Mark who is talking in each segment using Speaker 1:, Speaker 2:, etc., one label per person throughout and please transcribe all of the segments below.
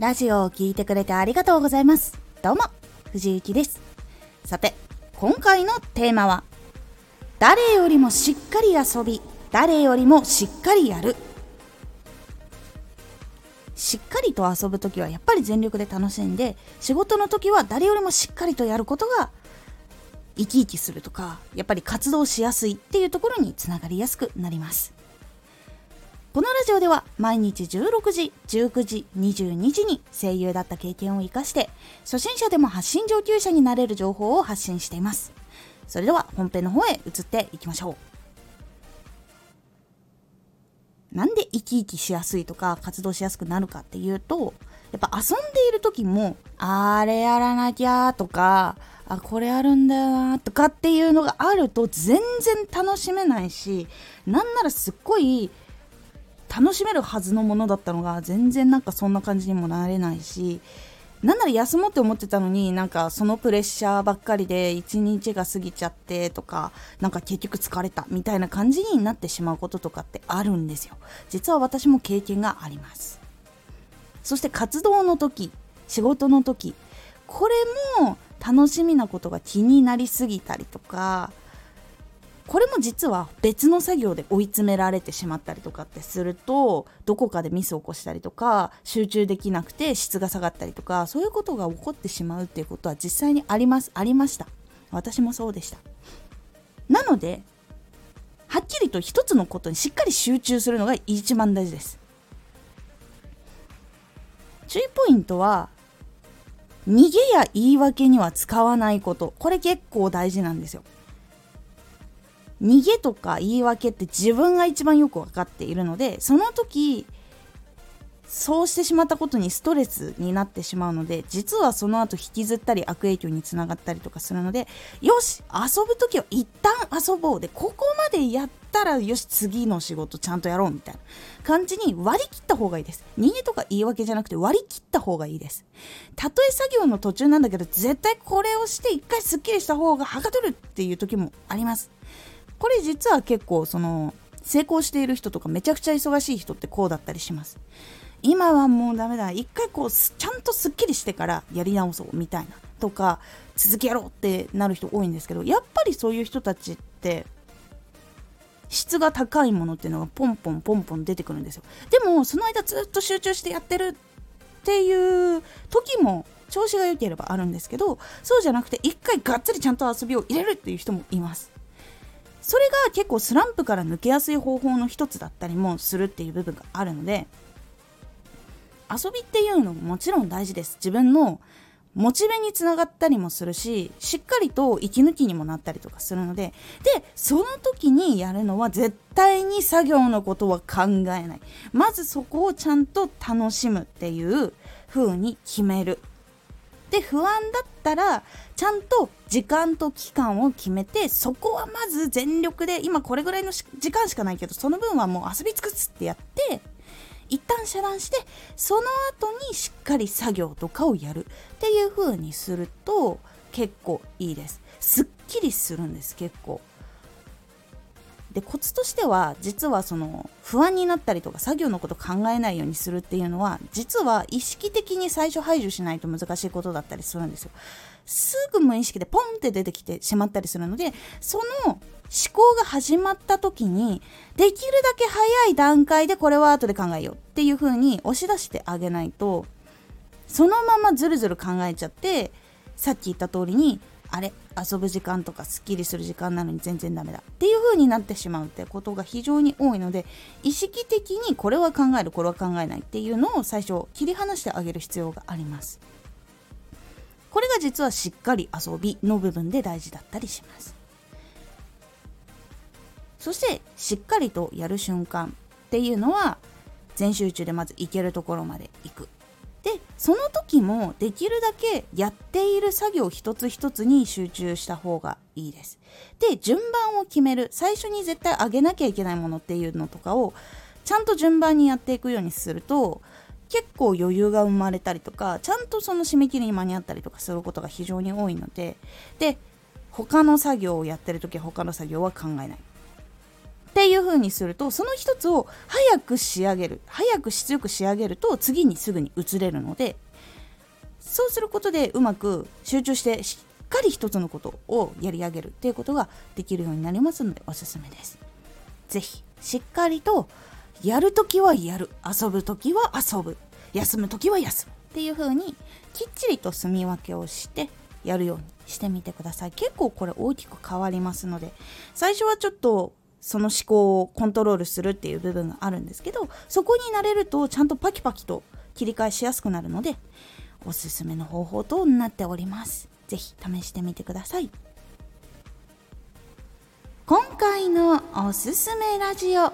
Speaker 1: ラジオを聴いてくれてありがとうございます。どうも、藤幸です。さて、今回のテーマは、誰よりもしっかり遊び、誰よりもしっかりやる。しっかりと遊ぶ時はやっぱり全力で楽しんで、仕事の時は誰よりもしっかりとやることが生き生きするとか、やっぱり活動しやすいっていうところにつながりやすくなります。このラジオでは毎日16時、19時、22時に声優だった経験を活かして初心者でも発信上級者になれる情報を発信しています。それでは本編の方へ移っていきましょう。なんで生き生きしやすいとか活動しやすくなるかっていうとやっぱ遊んでいる時もあれやらなきゃとかあこれあるんだよなとかっていうのがあると全然楽しめないしなんならすっごい楽しめるはずのものだったのが全然なんかそんな感じにもなれないしなんなら休もうって思ってたのになんかそのプレッシャーばっかりで一日が過ぎちゃってとかなんか結局疲れたみたいな感じになってしまうこととかってあるんですよ。実は私も経験があります。そして活動の時仕事の時これも楽しみなことが気になりすぎたりとかこれも実は別の作業で追い詰められてしまったりとかってするとどこかでミスを起こしたりとか集中できなくて質が下がったりとかそういうことが起こってしまうっていうことは実際にありますありました。私もそうでした。なのではっきりと一つのことにしっかり集中するのが一番大事です。注意ポイントは逃げや言い訳には使わないこと。これ結構大事なんですよ。逃げとか言い訳って自分が一番よく分かっているのでその時そうしてしまったことにストレスになってしまうので実はその後引きずったり悪影響につながったりとかするのでよし遊ぶ時は一旦遊ぼうでここまでやったらよし次の仕事ちゃんとやろうみたいな感じに割り切った方がいいです。逃げとか言い訳じゃなくて割り切った方がいいです。たとえ作業の途中なんだけど絶対これをして一回すっきりした方がはかどるっていう時もあります。これ実は結構その成功している人とかめちゃくちゃ忙しい人ってこうだったりします。今はもうダメだ。一回こうちゃんとすっきりしてからやり直そうみたいなとか続きやろうってなる人多いんですけどやっぱりそういう人たちって質が高いものっていうのがポンポンポンポン出てくるんですよ。でもその間ずっと集中してやってるっていう時も調子が良ければあるんですけどそうじゃなくて一回がっつりちゃんと遊びを入れるっていう人もいます。それが結構スランプから抜けやすい方法の一つだったりもするっていう部分があるので遊びっていうのももちろん大事です。自分のモチベにつながったりもするししっかりと息抜きにもなったりとかするのででその時にやるのは絶対に作業のことは考えない。まずそこをちゃんと楽しむっていう風に決める。で不安だったらちゃんと時間と期間を決めてそこはまず全力で今これぐらいの時間しかないけどその分はもう遊び尽くすってやって一旦遮断してその後にしっかり作業とかをやる。っていう風にすると結構いいです。すっきりするんです結構。でコツとしては実はその不安になったりとか作業のこと考えないようにするっていうのは実は意識的に最初排除しないと難しいことだったりするんですよ。すぐ無意識でポンって出てきてしまったりするのでその思考が始まった時にできるだけ早い段階でこれは後で考えようっていう風に押し出してあげないとそのままずるずる考えちゃってさっき言った通りにあれ遊ぶ時間とかすっきりする時間なのに全然ダメだ。っていう風になってしまうってことが非常に多いので意識的にこれは考えるこれは考えないっていうのを最初切り離してあげる必要があります。これが実はしっかり遊びの部分で大事だったりします。そしてしっかりとやる瞬間っていうのは全集中でまず行けるところまで行く。でその時もできるだけやっている作業一つ一つに集中した方がいいです。で順番を決める最初に絶対上げなきゃいけないものっていうのとかをちゃんと順番にやっていくようにすると結構余裕が生まれたりとかちゃんとその締め切りに間に合ったりとかすることが非常に多いのでで他の作業をやってる時は他の作業は考えないっていう風にするとその一つを早く仕上げる早く質よく仕上げると次にすぐに移れるのでそうすることでうまく集中してしっかり一つのことをやり上げるっていうことができるようになりますのでおすすめです。ぜひしっかりとやるときはやる遊ぶ。ときは遊ぶ休むときは休むっていう風にきっちりと住み分けをしてやるようにしてみてください。結構これ大きく変わりますので最初はちょっとその思考をコントロールするっていう部分があるんですけどそこになれるとちゃんとパキパキと切り替えしやすくなるのでおすすめの方法となっております。是非試してみてください。今回のおすすめラジオ。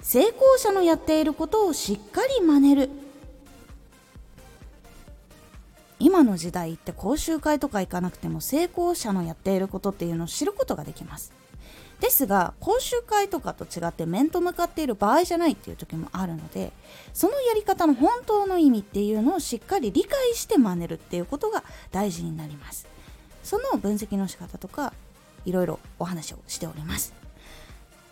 Speaker 1: 成功者のやっていることをしっかり真似る。今の時代って講習会とか行かなくても成功者のやっていることっていうのを知ることができます。ですが講習会とかと違って面と向かっている場合じゃないっていう時もあるのでそのやり方の本当の意味っていうのをしっかり理解して真似るっていうことが大事になります。その分析の仕方とかいろいろお話をしております。